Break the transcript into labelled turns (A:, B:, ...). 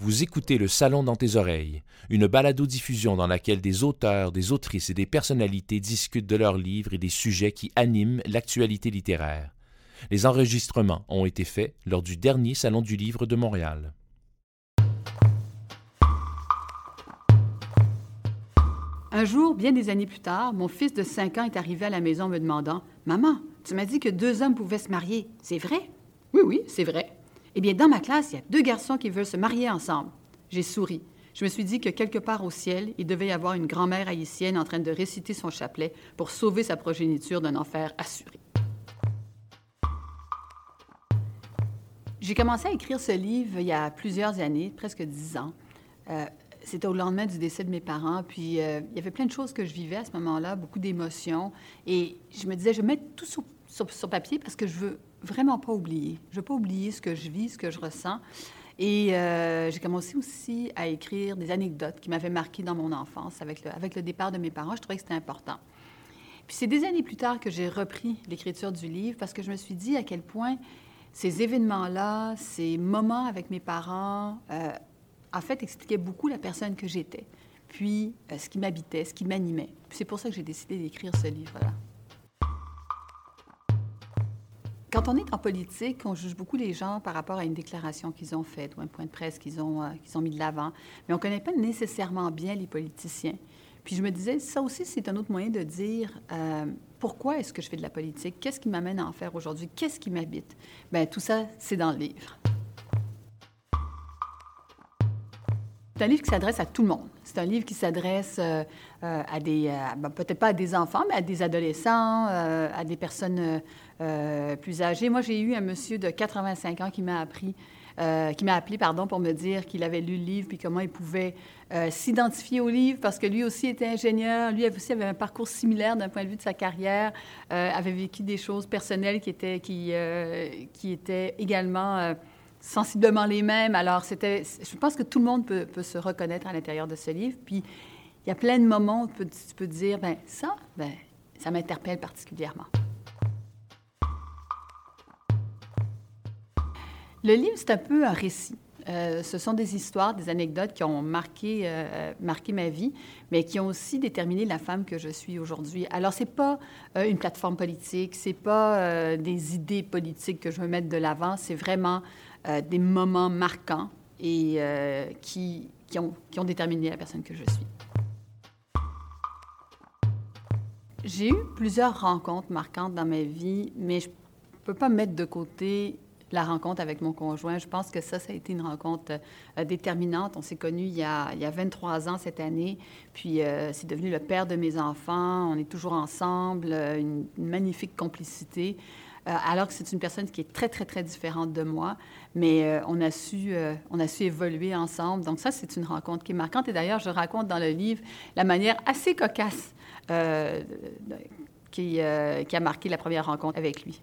A: Vous écoutez Le Salon dans tes oreilles, une balado-diffusion dans laquelle des auteurs, des autrices et des personnalités discutent de leurs livres et des sujets qui animent l'actualité littéraire. Les enregistrements ont été faits lors du dernier Salon du Livre de Montréal.
B: Un jour, bien des années plus tard, mon fils de 5 ans est arrivé à la maison me demandant Maman, tu m'as dit que deux hommes pouvaient se marier. C'est vrai Oui, oui, c'est vrai. Eh bien, dans ma classe, il y a deux garçons qui veulent se marier ensemble. J'ai souri. Je me suis dit que quelque part au ciel, il devait y avoir une grand-mère haïtienne en train de réciter son chapelet pour sauver sa progéniture d'un enfer assuré. J'ai commencé à écrire ce livre il y a plusieurs années, presque dix ans. Euh, c'était au lendemain du décès de mes parents, puis euh, il y avait plein de choses que je vivais à ce moment-là, beaucoup d'émotions, et je me disais, je vais mettre tout sur, papier parce que je veux vraiment pas oublier. Je veux pas oublier ce que je vis, ce que je ressens. Et euh, j'ai commencé aussi à écrire des anecdotes qui m'avaient marqué dans mon enfance avec le, avec le départ de mes parents. Je trouvais que c'était important. Puis c'est des années plus tard que j'ai repris l'écriture du livre parce que je me suis dit à quel point ces événements-là, ces moments avec mes parents, euh, en fait, expliquaient beaucoup la personne que j'étais, puis euh, ce qui m'habitait, ce qui m'animait. C'est pour ça que j'ai décidé d'écrire ce livre-là. Quand on est en politique, on juge beaucoup les gens par rapport à une déclaration qu'ils ont faite ou un point de presse qu'ils ont, euh, qu'ils ont mis de l'avant, mais on ne connaît pas nécessairement bien les politiciens. Puis je me disais, ça aussi, c'est un autre moyen de dire euh, pourquoi est-ce que je fais de la politique, qu'est-ce qui m'amène à en faire aujourd'hui, qu'est-ce qui m'habite? Bien, tout ça, c'est dans le livre. C'est un livre qui s'adresse à tout le monde. C'est un livre qui s'adresse euh, euh, à des, ben, peut-être pas à des enfants, mais à des adolescents, à des personnes euh, plus âgé. Moi, j'ai eu un monsieur de 85 ans qui m'a appris, euh, qui m'a appelé, pardon, pour me dire qu'il avait lu le livre puis comment il pouvait euh, s'identifier au livre parce que lui aussi était ingénieur, lui aussi avait un parcours similaire d'un point de vue de sa carrière, avait vécu des choses personnelles qui étaient, qui, qui étaient également sensiblement les mêmes. Alors, c'était, je pense que tout le monde peut, peut, se reconnaître à l'intérieur de ce livre. Puis, il y a plein de moments où tu peux, tu dire, ben ça, ben ça m'interpelle particulièrement. Le livre, c'est un peu un récit. Euh, ce sont des histoires, des anecdotes qui ont marqué, euh, marqué ma vie, mais qui ont aussi déterminé la femme que je suis aujourd'hui. Alors, c'est pas euh, une plateforme politique, c'est pas des idées politiques que je veux mettre de l'avant, c'est vraiment des moments marquants et qui, qui, ont, qui ont déterminé la personne que je suis. J'ai eu plusieurs rencontres marquantes dans ma vie, mais je ne peux pas mettre de côté la rencontre avec mon conjoint. Je pense que ça, ça a été une rencontre euh, déterminante. On s'est connus il y, a, il y, a, 23 ans cette année, puis euh, c'est devenu le père de mes enfants. On est toujours ensemble, euh, une, magnifique complicité. Alors que c'est une personne qui est très, très, très différente de moi, mais on, a su, on a su évoluer ensemble. Donc ça, c'est une rencontre qui est marquante. Et d'ailleurs, je raconte dans le livre la manière assez cocasse qui, qui a marqué la première rencontre avec lui.